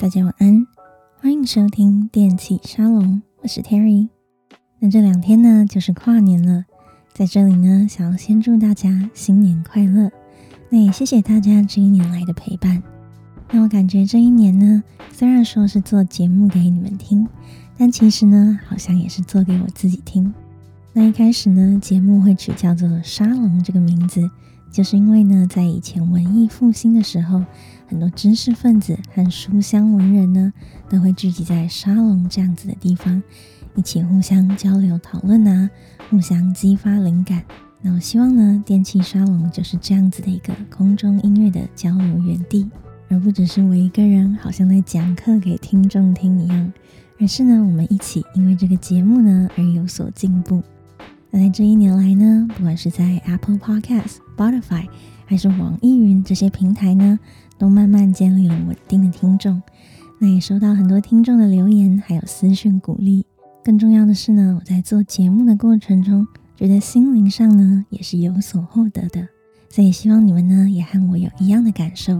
大家晚安，欢迎收听电器沙龙，我是 Terry。那这两天呢，就是跨年了，在这里呢，想要先祝大家新年快乐。那也谢谢大家这一年来的陪伴。那我感觉这一年呢，虽然说是做节目给你们听，但其实呢，好像也是做给我自己听。那一开始呢，节目会取叫做“沙龙”这个名字，就是因为呢，在以前文艺复兴的时候。很多知识分子和书香文人呢，都会聚集在沙龙这样子的地方，一起互相交流讨论啊，互相激发灵感。那我希望呢，电器沙龙就是这样子的一个空中音乐的交流园地，而不只是我一个人好像在讲课给听众听一样，而是呢，我们一起因为这个节目呢而有所进步。那在这一年来呢，不管是在 Apple Podcast、Spotify 还是网易云这些平台呢。都慢慢建立了稳定的听众，那也收到很多听众的留言，还有私讯鼓励。更重要的是呢，我在做节目的过程中，觉得心灵上呢也是有所获得的。所以希望你们呢也和我有一样的感受。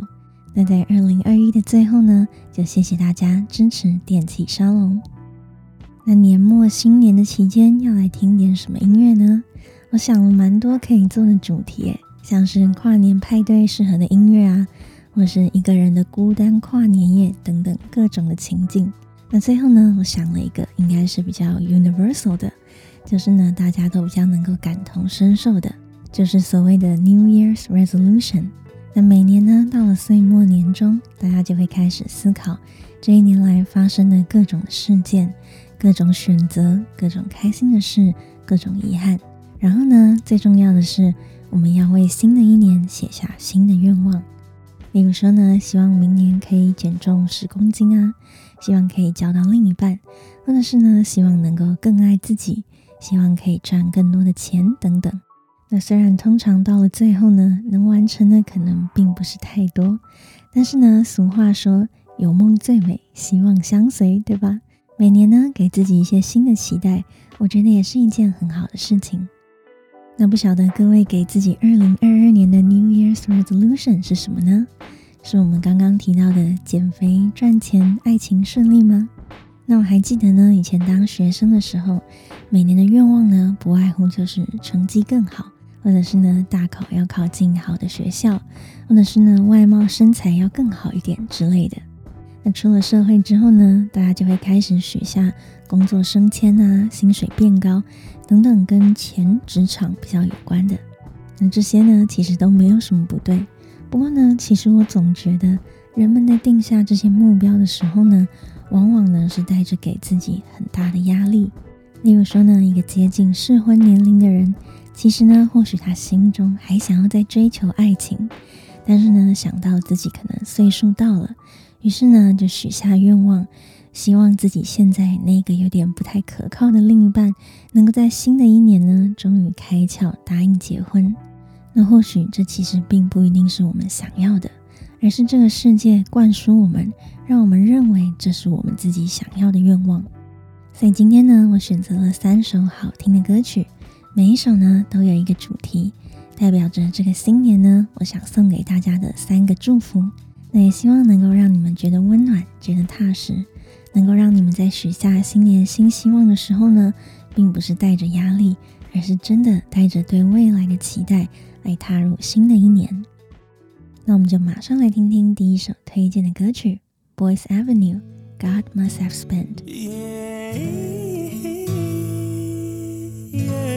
那在二零二一的最后呢，就谢谢大家支持电器沙龙。那年末新年的期间要来听点什么音乐呢？我想了蛮多可以做的主题，像是跨年派对适合的音乐啊。或是一个人的孤单跨年夜等等各种的情境。那最后呢，我想了一个应该是比较 universal 的，就是呢大家都比较能够感同身受的，就是所谓的 New Year's Resolution。那每年呢到了岁末年终，大家就会开始思考这一年来发生的各种事件、各种选择、各种开心的事、各种遗憾。然后呢，最重要的是我们要为新的一年写下新的愿望。例如说呢，希望明年可以减重十公斤啊，希望可以交到另一半，或者是呢，希望能够更爱自己，希望可以赚更多的钱等等。那虽然通常到了最后呢，能完成的可能并不是太多，但是呢，俗话说有梦最美，希望相随，对吧？每年呢，给自己一些新的期待，我觉得也是一件很好的事情。那不晓得各位给自己二零二二年的 New Year's Resolution 是什么呢？是我们刚刚提到的减肥、赚钱、爱情顺利吗？那我还记得呢，以前当学生的时候，每年的愿望呢，不外乎就是成绩更好，或者是呢，大考要考进好的学校，或者是呢，外貌身材要更好一点之类的。那出了社会之后呢，大家就会开始许下工作升迁啊、薪水变高等等跟前、职场比较有关的。那这些呢，其实都没有什么不对。不过呢，其实我总觉得人们在定下这些目标的时候呢，往往呢是带着给自己很大的压力。例如说呢，一个接近适婚年龄的人，其实呢，或许他心中还想要再追求爱情，但是呢，想到自己可能岁数到了。于是呢，就许下愿望，希望自己现在那个有点不太可靠的另一半，能够在新的一年呢，终于开窍答应结婚。那或许这其实并不一定是我们想要的，而是这个世界灌输我们，让我们认为这是我们自己想要的愿望。所以今天呢，我选择了三首好听的歌曲，每一首呢都有一个主题，代表着这个新年呢，我想送给大家的三个祝福。那也希望能够让你们觉得温暖，觉得踏实，能够让你们在许下新年新希望的时候呢，并不是带着压力，而是真的带着对未来的期待来踏入新的一年。那我们就马上来听听第一首推荐的歌曲《Boy's Avenue》，God Must Have Spent。Yeah.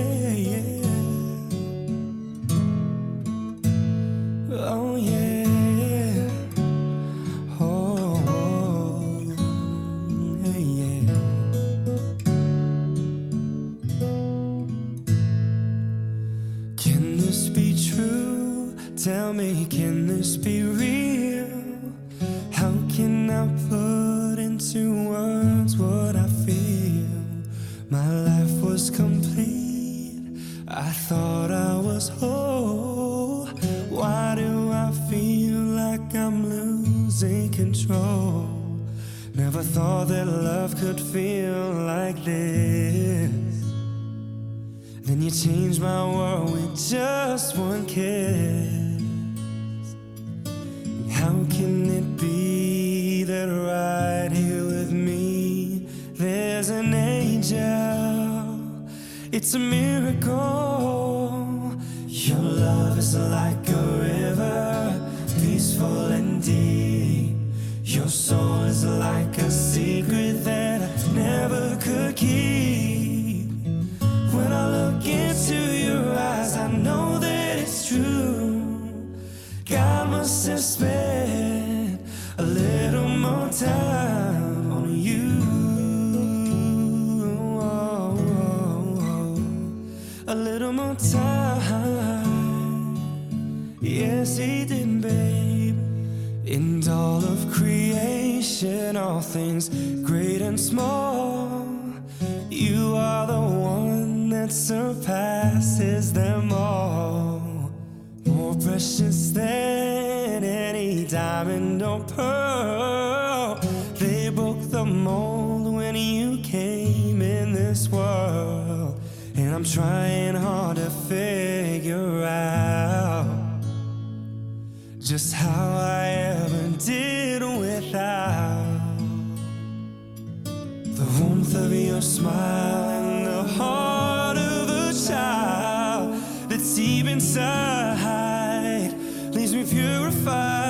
Warmth of your smile and the heart of a child that's deep inside leaves me purified.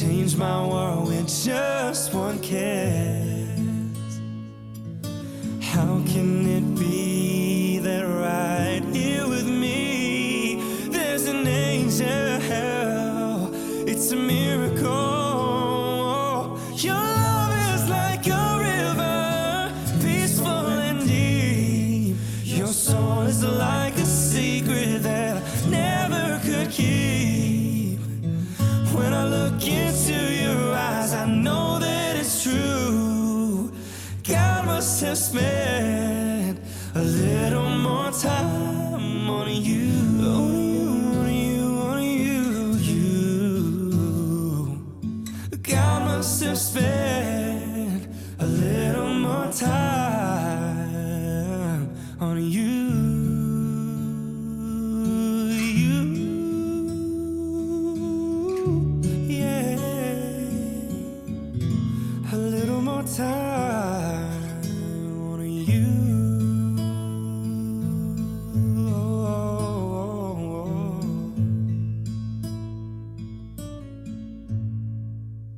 Changed my world with just one kiss. How can it be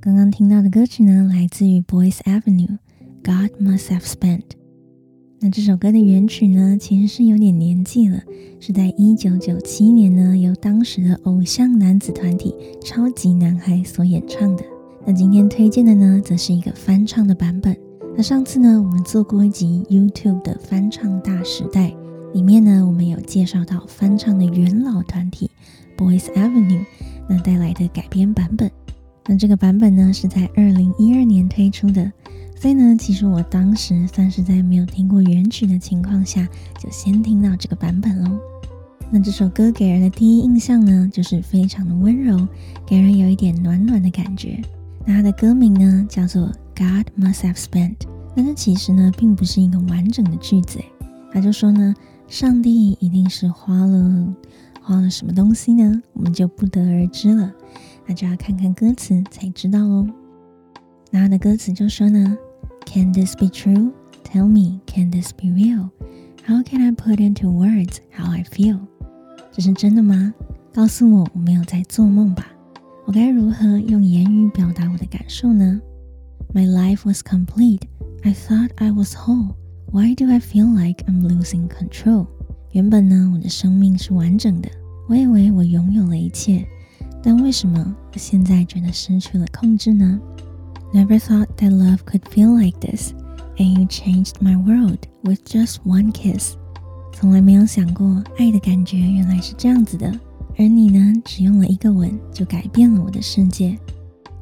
刚刚听到的歌曲呢，来自于 Boys Avenue，《God Must Have Spent》。那这首歌的原曲呢，其实是有点年纪了，是在一九九七年呢，由当时的偶像男子团体超级男孩所演唱的。那今天推荐的呢，则是一个翻唱的版本。那上次呢，我们做过一集 YouTube 的翻唱大时代，里面呢，我们有介绍到翻唱的元老团体 Boys Avenue，那带来的改编版本。那这个版本呢，是在二零一二年推出的，所以呢，其实我当时算是在没有听过原曲的情况下，就先听到这个版本喽。那这首歌给人的第一印象呢，就是非常的温柔，给人有一点暖暖的感觉。那它的歌名呢，叫做 God Must Have Spent，但是其实呢，并不是一个完整的句子。他就说呢，上帝一定是花了花了什么东西呢？我们就不得而知了。那就要看看歌词才知道喽。那他的歌词就说呢，Can this be true? Tell me, can this be real? How can I put into words how I feel? 这是真的吗？告诉我，我没有在做梦吧？我该如何用言语表达我的感受呢 ？My life was complete. I thought I was whole. Why do I feel like I'm losing control? 原本呢，我的生命是完整的，我以为我拥有了一切。 但为什么我现在觉得失去了控制呢？Never thought that love could feel like this, and you changed my world with just one kiss. 从来没有想过爱的感觉原来是这样子的，而你呢，只用了一个吻就改变了我的世界。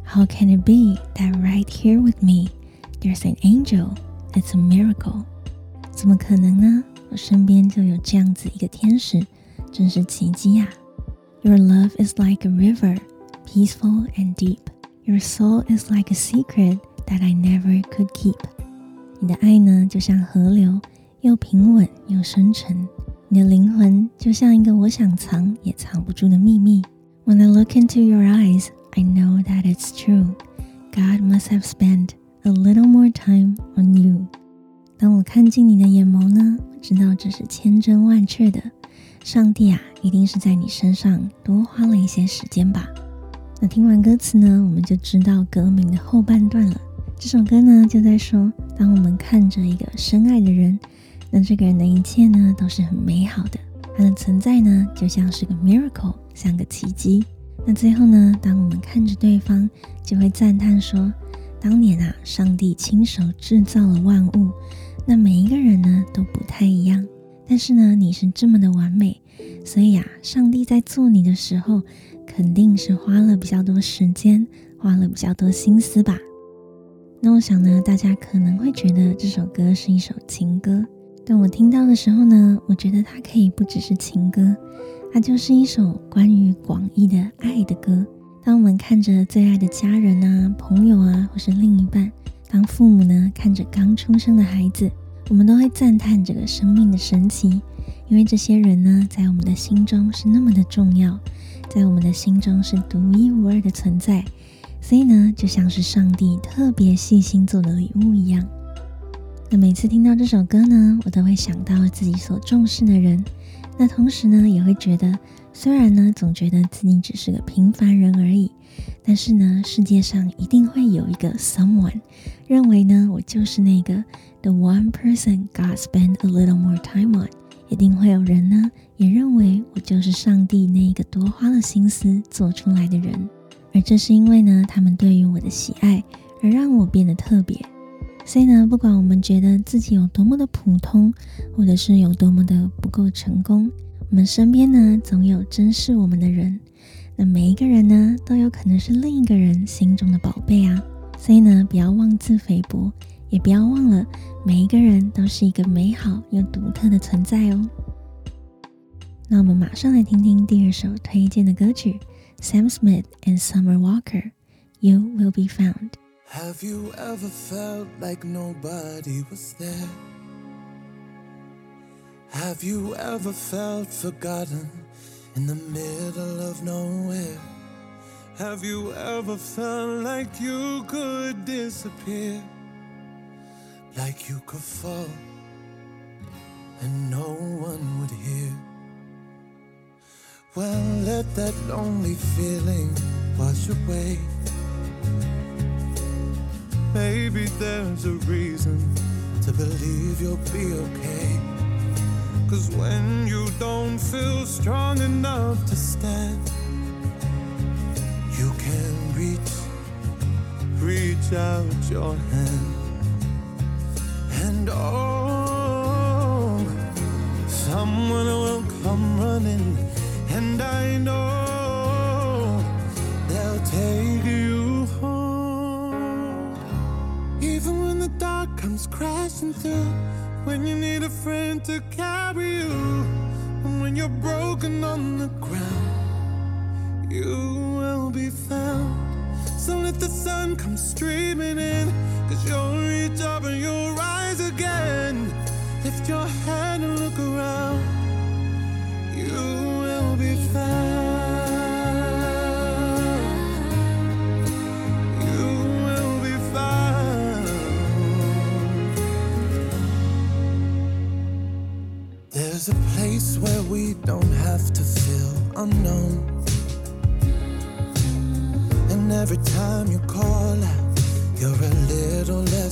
How can it be that right here with me, there's an angel? It's a miracle. 怎么可能呢？我身边就有这样子一个天使，真是奇迹呀！Your love is like a river, peaceful and deep. Your soul is like a secret that I never could keep. 你的爱呢，就像河流，又平稳又深沉。你的灵魂就像一个我想藏也藏不住的秘密。When I look into your eyes, I know that it's true. God must have spent a little more time on you. 当我看进你的眼眸呢，我知道这是千真万确的。上帝啊，一定是在你身上多花了一些时间吧？那听完歌词呢，我们就知道歌名的后半段了。这首歌呢，就在说，当我们看着一个深爱的人，那这个人的一切呢，都是很美好的。他的存在呢，就像是个 miracle，像个奇迹。那最后呢，当我们看着对方，就会赞叹说，当年啊，上帝亲手制造了万物，那每一个人呢，都不太一样。但是呢，你是这么的完美，所以呀，上帝在做你的时候，肯定是花了比较多时间，花了比较多心思吧。那我想呢，大家可能会觉得这首歌是一首情歌，但我听到的时候呢，我觉得它可以不只是情歌，它就是一首关于广义的爱的歌。当我们看着最爱的家人啊、朋友啊，或是另一半，当父母呢看着刚出生的孩子。我们都会赞叹这个生命的神奇，因为这些人呢，在我们的心中是那么的重要，在我们的心中是独一无二的存在，所以呢，就像是上帝特别细心做的礼物一样。那每次听到这首歌呢，我都会想到自己所重视的人，那同时呢，也会觉得，虽然呢，总觉得自己只是个平凡人而已，但是呢，世界上一定会有一个 someone 认为呢，我就是那个。The one person God spent a little more time on，一定会有人呢，也认为我就是上帝那一个多花了心思做出来的人，而这是因为呢，他们对于我的喜爱而让我变得特别。所以呢，不管我们觉得自己有多么的普通，或者是有多么的不够成功，我们身边呢，总有珍视我们的人。那每一个人呢，都有可能是另一个人心中的宝贝啊。所以呢，不要妄自菲薄。也不要忘了，每一个人都是一个美好又独特的存在哦。那我们马上来听听第二首推荐的歌曲，Sam Smith and Summer Walker，《You Will Be Found》。Have you ever felt like nobody was there? Have you ever felt forgotten in the middle of nowhere? Have you ever felt like you could disappear? like you could fall and no one would hear. Well, let that lonely feeling wash away. Maybe there's a reason to believe you'll be okay. Cause when you don't feel strong enough to stand, you can reach, reach out your hand and oh, someone will come running, and I know the dark comes crashing through, when you need a friend to carry you, and when you're broken on the ground, you will be found. So let the sun come streaming in, cause you'll reach up and you'll rise again. Lift your hand and look around, you will be found. There's a place where we don't have to feel unknown. And every time you call out, you're a little less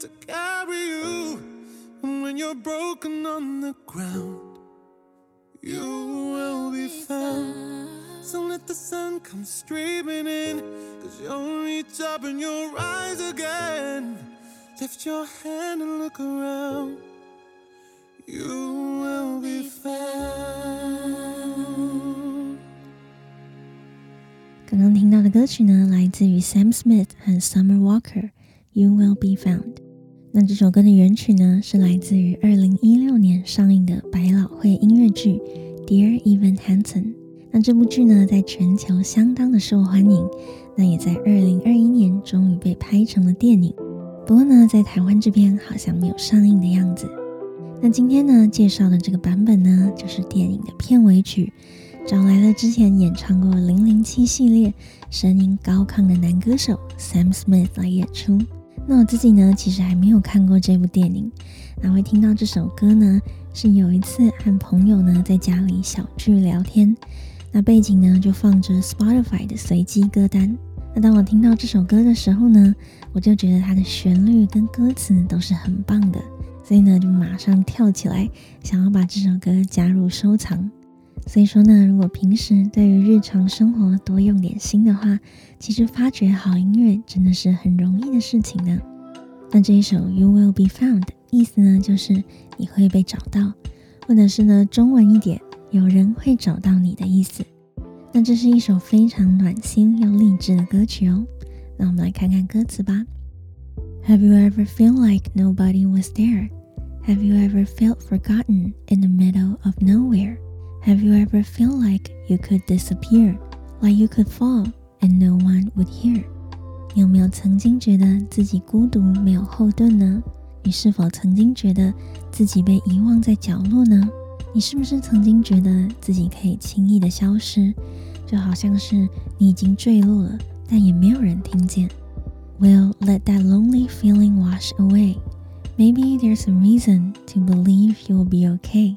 to carry you. And when you're broken on the ground, you will be found. So let the sun come streaming in, cause you'll reach up and you'll rise again. Lift your hand and look around, you will be found. 刚刚听到的歌曲呢，来自于 Sam Smith 和 Summer Walker，《You Will Be Found》。 那这首歌的原曲呢，是来自于二零一六年上映的百老汇音乐剧《Dear Evan Hansen》。那这部剧呢，在全球相当的受欢迎，那也在二零二一年终于被拍成了电影。不过呢，在台湾这边好像没有上映的样子。那今天呢，介绍的这个版本呢，就是电影的片尾曲，找来了之前演唱过《零零七》系列、声音高亢的男歌手 Sam Smith 来演出。那我自己呢，其实还没有看过这部电影，那会听到这首歌呢，是有一次和朋友呢在家里小聚聊天。那背景呢，就放着 Spotify 的随机歌单。那当我听到这首歌的时候呢，我就觉得它的旋律跟歌词都是很棒的，所以呢，就马上跳起来，想要把这首歌加入收藏。所以说呢，如果平时对于日常生活多用点心的话，其实发掘好音乐真的是很容易的事情呢。那这一首 You Will Be Found 意思呢，就是你会被找到，或者是呢，中文一点。有人会找到你的意思。那这是一首非常暖心又励志的歌曲哦。那我们来看看歌词吧。Have you ever feel like nobody was there? Have you ever felt forgotten in the middle of nowhere? Have you ever feel like you could disappear, like you could fall and no one would hear? 你有没有曾经觉得自己孤独没有后盾呢？你是否曾经觉得自己被遗忘在角落呢？你是不是曾经觉得自己可以轻易的消失，就好像是你已经坠落了，但也没有人听见？Well, let that lonely feeling wash away. Maybe there's a reason to believe you'll be okay.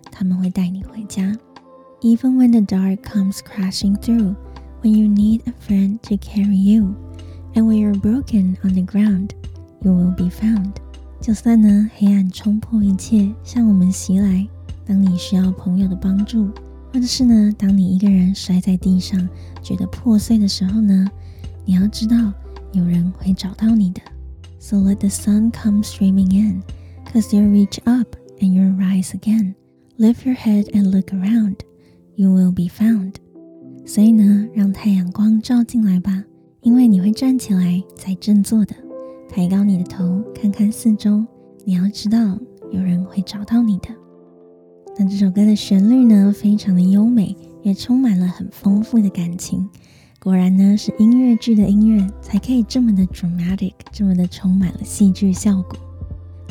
他们会带你回家。Even when the dark comes crashing through, when you need a friend to carry you, and when you're broken on the ground, you will be found. 就算呢，黑暗冲破一切向我们袭来，当你需要朋友的帮助，或者是呢，当你一个人摔在地上觉得破碎的时候呢，你要知道有人会找到你的。So let the sun come streaming in, cause you'll reach up and you'll rise again. Lift your head and look around, you will be found. 所以呢，让太阳光照进来吧，因为你会站起来才振作的。抬高你的头，看看四周。你要知道，有人会找到你的。那这首歌的旋律呢，非常的优美，也充满了很丰富的感情。果然呢，是音乐剧的音乐才可以这么的 dramatic，这么的充满了戏剧效果。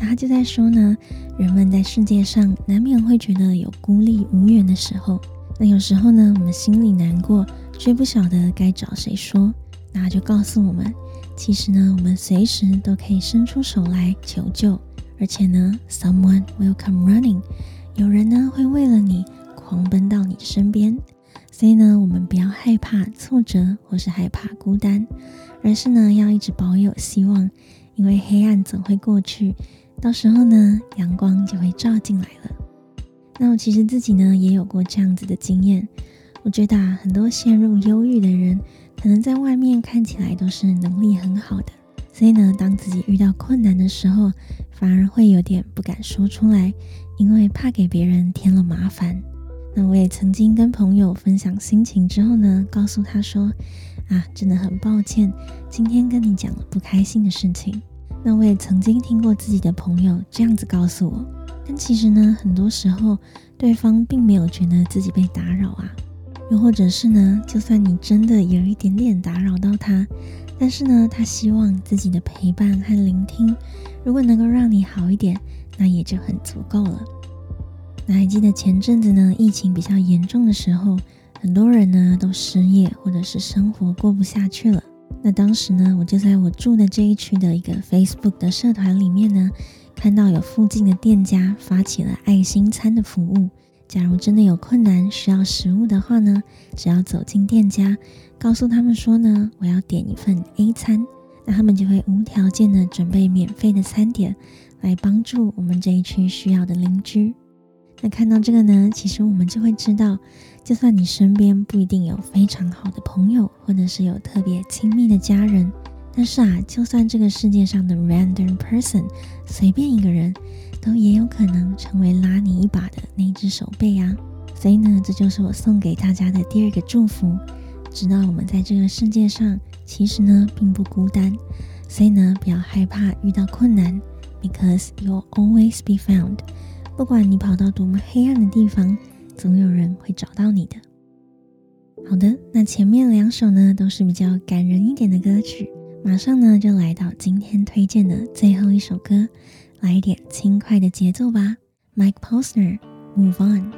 他就在说呢，人们在世界上难免会觉得有孤立无援的时候。那有时候呢，我们心里难过，却不晓得该找谁说。那就告诉我们。其实呢，我们随时都可以伸出手来求救，而且呢，someone will come running，有人呢会为了你狂奔到你身边。所以呢，我们不要害怕挫折或是害怕孤单，而是呢要一直保有希望，因为黑暗总会过去，到时候呢，阳光就会照进来了。那我其实自己呢也有过这样子的经验，我觉得啊，很多陷入忧郁的人。可能在外面看起来都是能力很好的，所以呢，当自己遇到困难的时候，反而会有点不敢说出来，因为怕给别人添了麻烦。那我也曾经跟朋友分享心情之后呢，告诉他说：“啊，真的很抱歉，今天跟你讲了不开心的事情。”那我也曾经听过自己的朋友这样子告诉我，但其实呢，很多时候对方并没有觉得自己被打扰啊。又或者是呢，就算你真的有一点点打扰到他，但是呢，他希望自己的陪伴和聆听，如果能够让你好一点，那也就很足够了。那还记得前阵子呢，疫情比较严重的时候，很多人呢都失业，或者是生活过不下去了。那当时呢，我就在我住的这一区的一个 Facebook 的社团里面呢，看到有附近的店家发起了爱心餐的服务。假如真的有困难需要食物的话呢，只要走进店家，告诉他们说呢，我要点一份 A 餐，那他们就会无条件的准备免费的餐点，来帮助我们这一区需要的邻居。那看到这个呢，其实我们就会知道，就算你身边不一定有非常好的朋友，或者是有特别亲密的家人，但是啊，就算这个世界上的 random person，随便一个人，都也有可能成为拉你一把的那只手背啊。所以呢，这就是我送给大家的第二个祝福，知道我们在这个世界上其实呢并不孤单，所以呢不要害怕遇到困难，because you'll always be found。不管你跑到多么黑暗的地方，总有人会找到你的。好的，那前面两首呢都是比较感人一点的歌曲，马上呢就来到今天推荐的最后一首歌，来一点轻快的节奏吧。Mike Posner，Move On。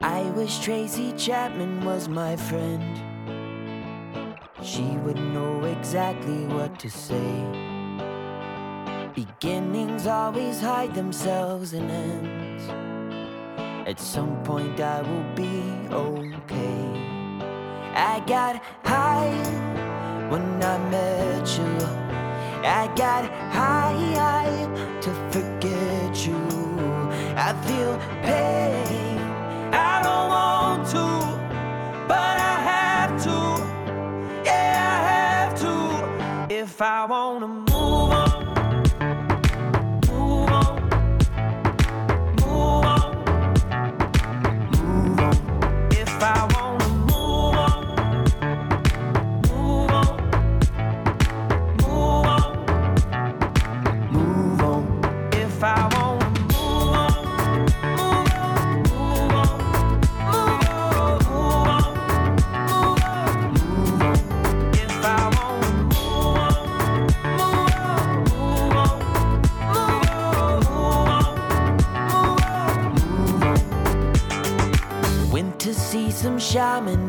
I wish Tracy Chapman was my friend. She would know exactly what to say. Beginnings always hide themselves in ends. At some point, I will be okay. I got high when I met you. I got high to forget you. I feel pain. I don't want to. But I have to. Yeah, I have to. If I wanna move on. Shaman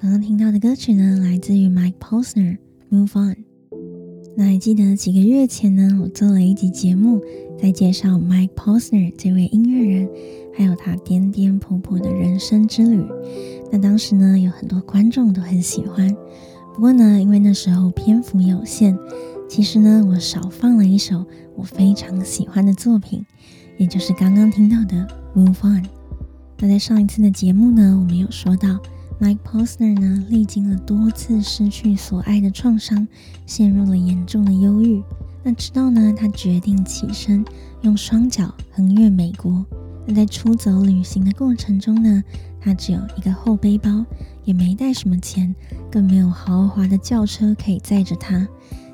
刚刚听到的歌曲呢，来自于 Mike Posner，《Move On》。那还记得几个月前呢，我做了一集节目，在介绍 Mike Posner 这位音乐人，还有他颠颠簸簸的人生之旅。那当时呢，有很多观众都很喜欢。不过呢，因为那时候篇幅有限，其实呢，我少放了一首我非常喜欢的作品，也就是刚刚听到的《Move On》。那在上一次的节目呢，我们有说到，Mike Posner 呢历经了多次失去所爱的创伤，陷入了严重的忧郁，那直到呢，他决定起身，用双脚横越美国。那在出走旅行的过程中呢，他只有一个后背包，也没带什么钱，更没有豪华的轿车可以载着他。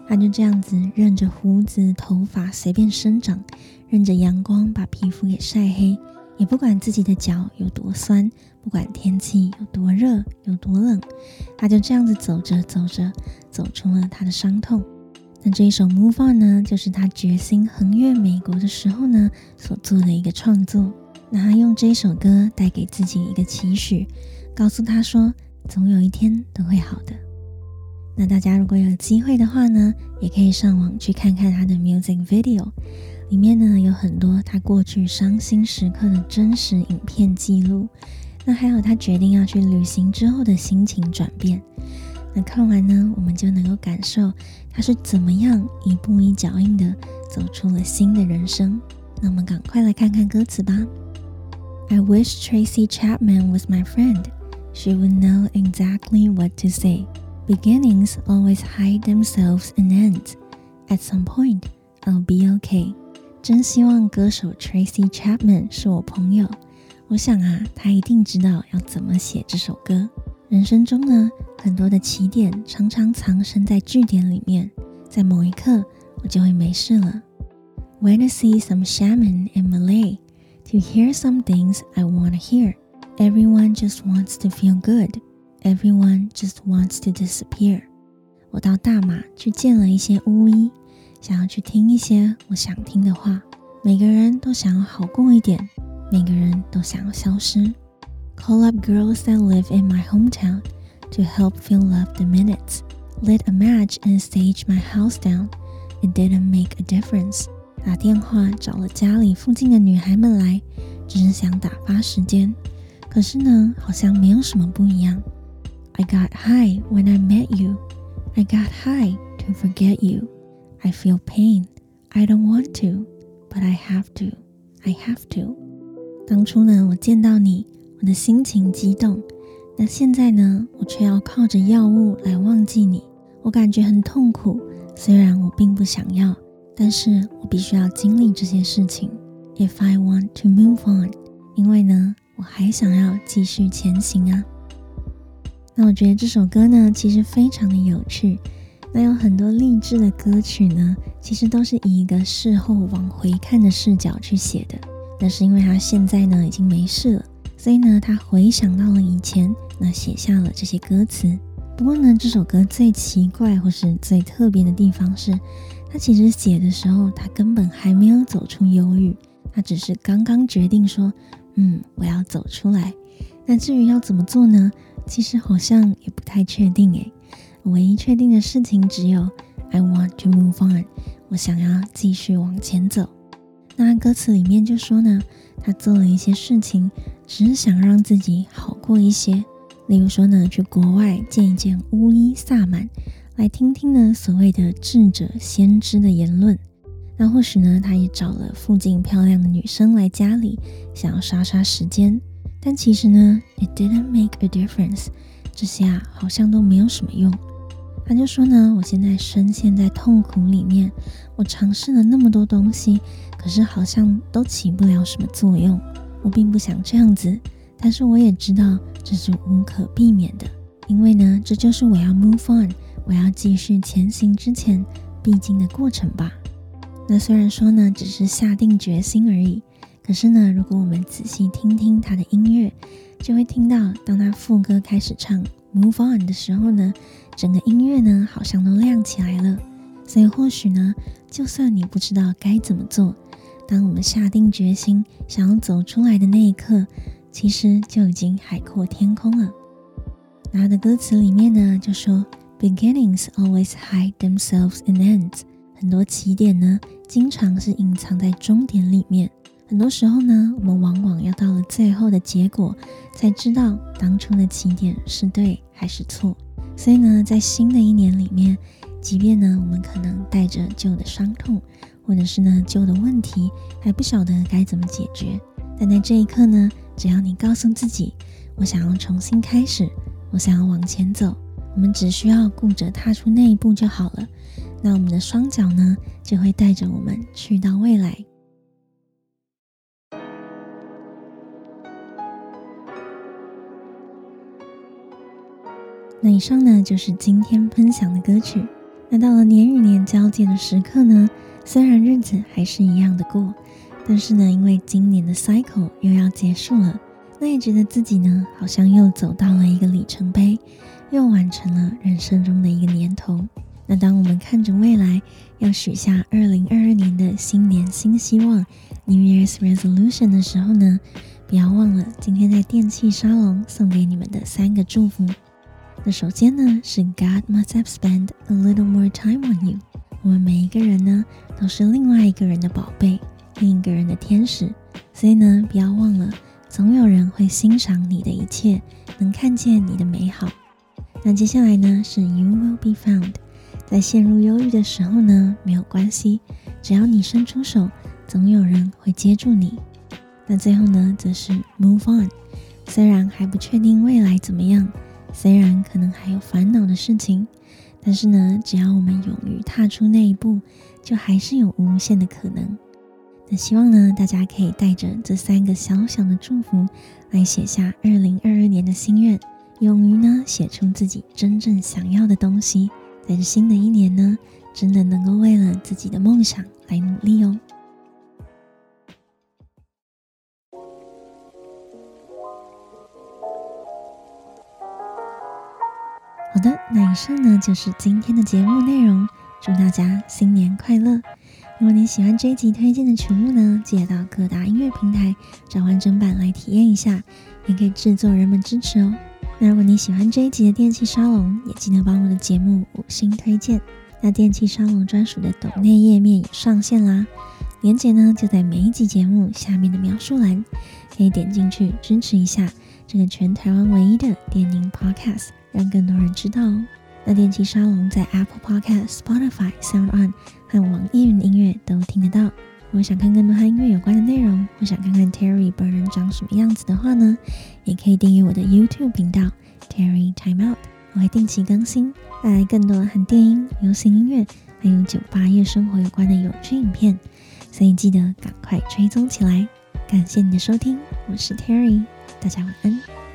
他就这样子，任着胡子、头发随便生长，任着阳光把皮肤给晒黑，也不管自己的脚有多酸，不管天气有多热、有多冷，他就这样子走着走着，走出了他的伤痛。那这一首《Move On》呢，就是他决心横越美国的时候呢，所做的一个创作。那他用这首歌带给自己一个期许，告诉他说，总有一天都会好的。那大家如果有机会的话呢，也可以上网去看看他的 music video，里面呢有很多他过去伤心时刻的真实影片记录。那还有他决定要去旅行之后的心情转变。那看完呢，我们就能够感受他是怎么样一步一脚印的走出了新的人生。那我们赶快来看看歌词吧。I wish Tracy Chapman was my friend. She would know exactly what to say. Beginnings always hide themselves in ends. At some point, I'll be okay. 真希望歌手 Tracy Chapman 是我朋友。我想啊，他一定知道要怎么写这首歌。人生中呢，很多的起点常常藏身在句点里面，在某一刻我就会没事了。When I see some shaman in Malay, to hear some things I wanna hear. Everyone just wants to feel good. Everyone just wants to disappear. 我到大马去见了一些巫医，想要去听一些我想听的话。每个人都想要好过一点，每个人都想要消失。Call up girls that live in my hometown to help fill up the minutes. Lit a match and staged my house down. It didn't make a difference. 打电话找了家里附近的女孩们来，只是想打发时间。可是呢，好像没有什么不一样。I got high when I met you. I got high to forget you. I feel pain. I don't want to, but I have to. I have to. 当初呢，我见到你。我的心情激动，那现在呢？我却要靠着药物来忘记你，我感觉很痛苦。虽然我并不想要，但是我必须要经历这些事情。If I want to move on，因为呢，我还想要继续前行啊。那我觉得这首歌呢，其实非常的有趣。那有很多励志的歌曲呢，其实都是以一个事后往回看的视角去写的。那是因为他现在呢，已经没事了。所以呢，他回想到了以前，那写下了这些歌词。不过呢，这首歌最奇怪或是最特别的地方是，他其实写的时候，他根本还没有走出忧郁，他只是刚刚决定说，嗯，我要走出来。那至于要怎么做呢？其实好像也不太确定诶。唯一确定的事情只有，I want to move on，我想要继续往前走。那歌词里面就说呢，他做了一些事情，只是想让自己好过一些。例如说呢，去国外见一见巫医萨满，来听听呢所谓的智者先知的言论。那或许呢，他也找了附近漂亮的女生来家里，想要杀杀时间。但其实呢，it didn't make a difference，这些啊好像都没有什么用。他就说呢，我现在深陷在痛苦里面，我尝试了那么多东西，可是好像都起不了什么作用。我并不想这样子，但是我也知道这是无可避免的，因为呢，这就是我要 move on，我要继续前行之前必经的过程吧。那虽然说呢，只是下定决心而已，可是呢，如果我们仔细听听他的音乐，就会听到当他副歌开始唱 move on 的时候呢。整个音乐呢，好像都亮起来了。所以或许呢，就算你不知道该怎么做，当我们下定决心想要走出来的那一刻，其实就已经海阔天空了。那他的歌词里面呢，就说：“Beginnings always hide themselves in ends。”很多起点呢，经常是隐藏在终点里面。很多时候呢，我们往往要到了最后的结果，才知道当初的起点是对还是错。所以呢，在新的一年里面，即便呢，我们可能带着旧的伤痛，或者是呢，旧的问题，还不晓得该怎么解决，但在这一刻呢，只要你告诉自己，我想要重新开始，我想要往前走，我们只需要顾着踏出那一步就好了。那我们的双脚呢，就会带着我们去到未来。那以上呢，就是今天分享的歌曲。那到了年与年交界的时刻呢，虽然日子还是一样的过，但是呢，因为今年的 cycle 又要结束了，那也觉得自己呢，好像又走到了一个里程碑，又完成了人生中的一个年头。那当我们看着未来，要许下二零二二年的新年新希望 （New Year's Resolution） 的时候呢，不要忘了今天在电器沙龙送给你们的三个祝福。那首先呢，是 God must have spent a little more time on you。我们每一个人呢，都是另外一个人的宝贝，另一个人的天使。所以呢，不要忘了，总有人会欣赏你的一切，能看见你的美好。那接下来呢，是 You will be found。在陷入忧郁的时候呢，没有关系，只要你伸出手，总有人会接住你。那最后呢，则是 Move on。虽然还不确定未来怎么样。虽然可能还有烦恼的事情，但是呢，只要我们勇于踏出那一步，就还是有无限的可能。那希望呢，大家可以带着这三个小小的祝福，来写下二零二二年的心愿，勇于呢写出自己真正想要的东西，在这新的一年呢，真的能够为了自己的梦想来努力哦。那以上呢就是今天的节目内容。祝大家新年快乐！如果你喜欢这一集推荐的曲目呢，记得到各大音乐平台找完整版来体验一下，也可以制作人们支持哦。那如果你喜欢这一集的电气沙龙，也记得帮我的节目五星推荐。那电气沙龙专属的抖内页面也上线啦，链接呢就在每一集节目下面的描述栏，可以点进去支持一下这个全台湾唯一的电音 Podcast。让更多人知道哦。那电器沙龙在 Apple Podcast、Spotify、SoundOn 和网易云音乐都听得到。如果想看更多和音乐有关的内容，或想看看 Terry 本人长什么样子的话呢，也可以订阅我的 YouTube 频道 Terry Time Out，我会定期更新，带来更多和电音、流行音乐还有酒吧夜生活有关的有趣影片，所以记得赶快追踪起来。感谢你的收听，我是 Terry，大家晚安。